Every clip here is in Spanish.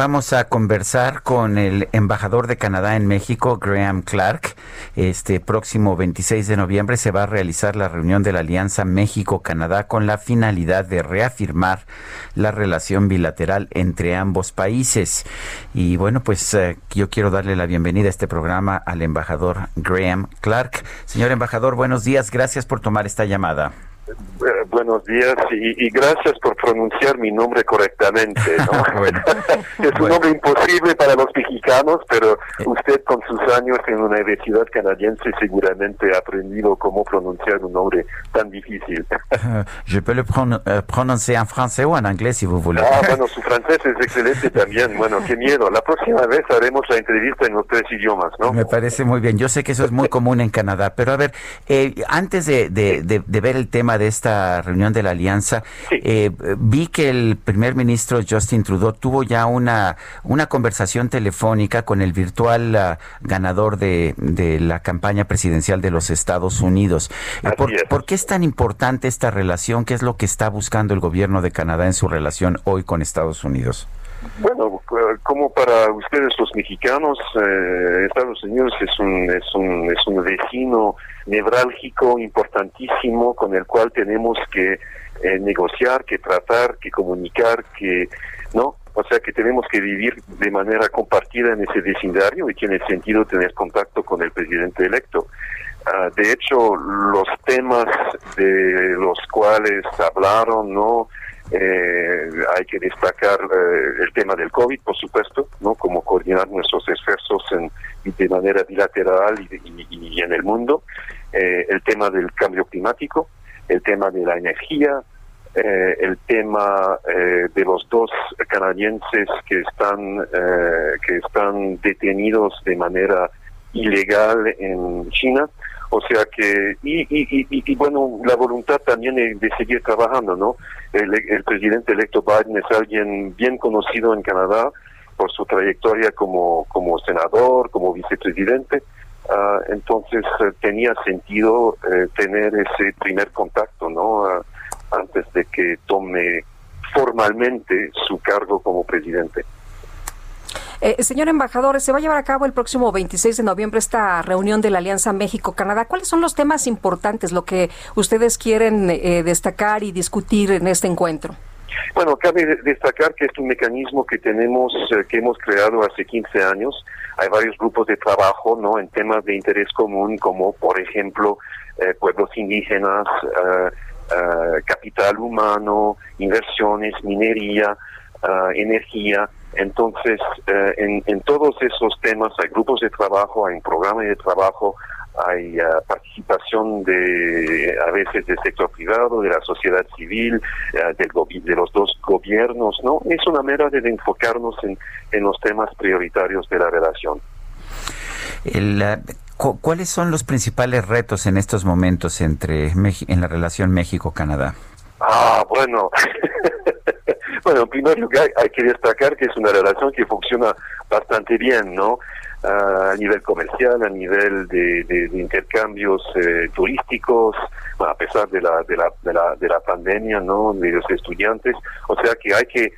Vamos a conversar con el embajador de Canadá en México, Graham Clark. Este próximo 26 de noviembre se va a realizar la reunión de la Alianza México-Canadá con la finalidad de reafirmar la relación bilateral entre ambos países. Y bueno, pues eh, yo quiero darle la bienvenida a este programa al embajador Graham Clark. Señor embajador, buenos días. Gracias por tomar esta llamada. Buenos días y, y, gracias por pronunciar mi nombre correctamente. ¿no? es un nombre imposible para los mexicanos, pero usted con sus años en una universidad canadiense seguramente ha aprendido cómo pronunciar un nombre tan difícil. Je peux le pron euh, prononcer en français ou en anglais si vous voulez. Ah, bueno, su francés es excelente también. Bueno, qué miedo. La próxima vez haremos la entrevista en los tres idiomas, ¿no? Me parece muy bien. Yo sé que eso es muy común en Canadá, pero a ver, eh, antes de, de- de- de ver el tema de esta reunión de la alianza, Sí. eh, vi que el primer ministro Justin Trudeau tuvo ya una, una conversación telefónica con el virtual ah, ganador de, de la campaña presidencial de los Estados Unidos. Eh, Así ¿Por, es. por qué es tan importante esta relación? ¿Qué es lo que está buscando el gobierno de Canadá en su relación hoy con Estados Unidos? Bueno, eh, como para ustedes los mexicanos, eh, Estados Unidos es un, es un es un vecino nevrálgico importantísimo con el cual tenemos que eh, negociar, que tratar, que comunicar, que no, o sea que tenemos que vivir de manera compartida en ese vecindario y tiene sentido tener contacto con el presidente electo. Ah, de hecho, los temas de los cuales hablaron, ¿no? Eh, hay que destacar eh, el tema del COVID, por supuesto, ¿no? Como coordinar nuestros esfuerzos en, de manera bilateral y, en el mundo. Eh, el tema del cambio climático, el tema de la energía, eh, el tema eh, de los dos canadienses que están que están detenidos de manera ilegal en China. O sea que, y, y, y, y- bueno, la voluntad también de, seguir trabajando, ¿no? El, el presidente electo Biden es alguien bien conocido en Canadá por su trayectoria como, como senador, como vicepresidente. Ah, entonces eh, tenía sentido eh, tener ese primer contacto, ¿no? Ah, antes de que tome formalmente su cargo como presidente. Eh, señor embajador, se va a llevar a cabo el próximo 26 de noviembre esta reunión de la Alianza México-Canadá. ¿Cuáles son los temas importantes, lo que ustedes quieren eh, destacar y discutir en este encuentro? Bueno, cabe de- destacar que es un mecanismo que tenemos, eh, que hemos creado hace 15 años. Hay varios grupos de trabajo, ¿no? En temas de interés común, como por ejemplo eh, pueblos indígenas, eh, capital humano, inversiones, minería, energía. Entonces, eh, en, en todos esos temas hay grupos de trabajo, hay un programa de trabajo, hay eh, participación de a veces del sector privado, de la sociedad civil, eh, del de los dos gobiernos, ¿no? Es una manera de enfocarnos en, en los temas prioritarios de la relación. El, cu- ¿Cuáles son los principales retos en estos momentos entre Meji- en la relación México-Canadá? Ah, bueno. bueno, en primer lugar hay que destacar que es una relación que funciona bastante bien, ¿no? Ah, a nivel comercial, a nivel de, de- intercambios eh, turísticos, a pesar de la, de, la, de, la, de la pandemia, ¿no? De los estudiantes. O sea que hay que,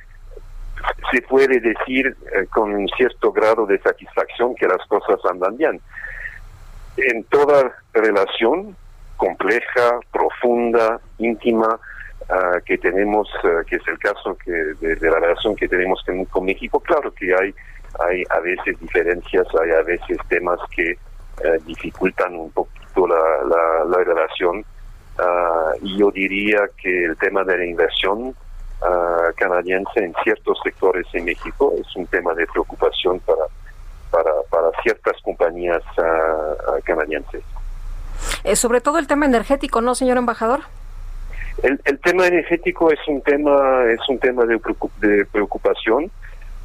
se puede decir eh, con un cierto grado de satisfacción que las cosas andan bien. En toda relación compleja, profunda, íntima, ah, que tenemos, ah, que es el caso que de, la relación que tenemos con, México, claro que hay, hay a veces diferencias, hay a veces temas que eh, dificultan un poquito la, la, la relación. Ah, y yo diría que el tema de la inversión canadiense en ciertos sectores en México es un tema de preocupación para, para, para ciertas compañías canadienses. Eh, sobre todo el tema energético, ¿no, señor embajador? El, el, tema energético es un tema es un tema de, preocupación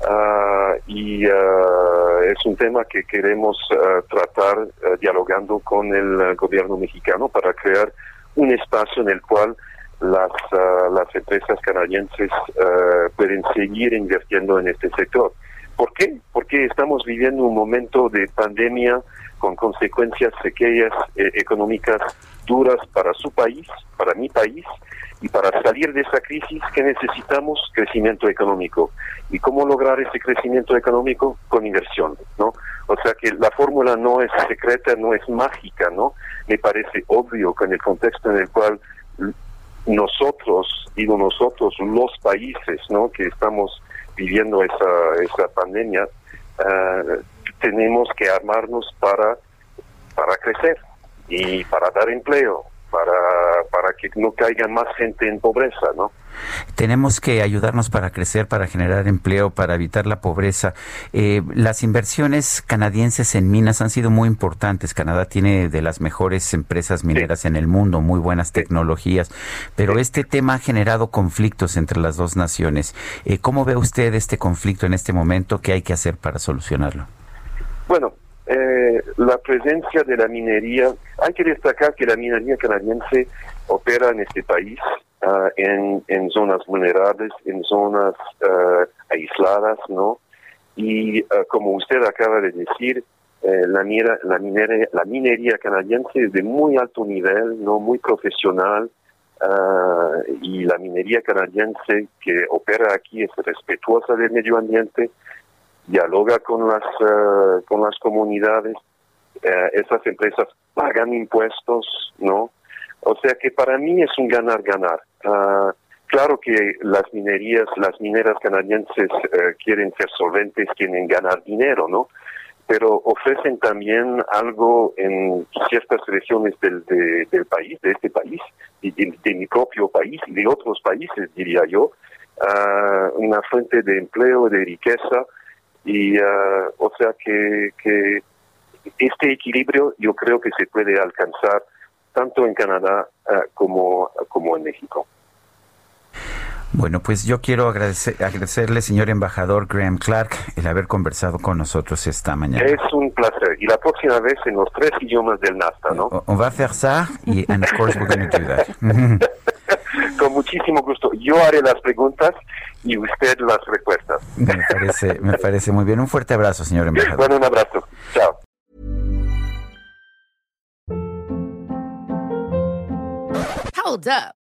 uh, y uh, es un tema que queremos uh, tratar dialogando con el gobierno mexicano para crear un espacio en el cual las, las empresas canadienses pueden seguir invirtiendo en este sector. ¿Por qué? Porque estamos viviendo un momento de pandemia con consecuencias pequeñas eh, económicas duras para su país, para mi país, y para salir de esa crisis que necesitamos crecimiento económico. ¿Y cómo lograr ese crecimiento económico? Con inversión, ¿no? O sea que la fórmula no es secreta, no es mágica, ¿no? Me parece obvio que en el contexto en el cual nosotros, digo nosotros, los países, ¿no? Que estamos viviendo esa, esa pandemia, uh, tenemos que armarnos para, para crecer y para dar empleo, para, para que no caiga más gente en pobreza, ¿no? Tenemos que ayudarnos para crecer, para generar empleo, para evitar la pobreza. Eh, las inversiones canadienses en minas han sido muy importantes. Canadá tiene de las mejores empresas mineras en el mundo, muy buenas tecnologías, pero este tema ha generado conflictos entre las dos naciones. Eh, ¿Cómo ve usted este conflicto en este momento? ¿Qué hay que hacer para solucionarlo? Bueno, eh, la presencia de la minería, hay que destacar que la minería canadiense opera en este país uh, en, en, zonas vulnerables, en zonas uh, aisladas, ¿no? Y uh, como usted acaba de decir, eh, la, mira, la, minería, la minería canadiense es de muy alto nivel, no muy profesional, y la minería canadiense que opera aquí es respetuosa del medio ambiente, dialoga con las, uh, con las comunidades, uh, esas empresas pagan impuestos, ¿no? O sea que para mí es un ganar-ganar. Uh, claro que las minerías, las mineras canadienses quieren ser solventes, quieren ganar dinero, ¿no? Pero ofrecen también algo en ciertas regiones del, del país, de este país, y de, mi propio país y de otros países, diría yo, una fuente de empleo, de riqueza, y uh, o sea que, que este equilibrio yo creo que se puede alcanzar tanto en Canadá uh, como, como en México. Bueno, pues yo quiero agradecer, agradecerle, señor embajador Graham Clark, el haber conversado con nosotros esta mañana. Es un placer. Y la próxima vez en los tres idiomas del NAFTA, ¿no? On va a hacer ça y, and of course, we're going to do that. muchísimo gusto. Yo haré las preguntas y usted las respuestas. Me parece, me parece muy bien. Un fuerte abrazo, señor embajador. Bueno, un abrazo. Chao. Hold up.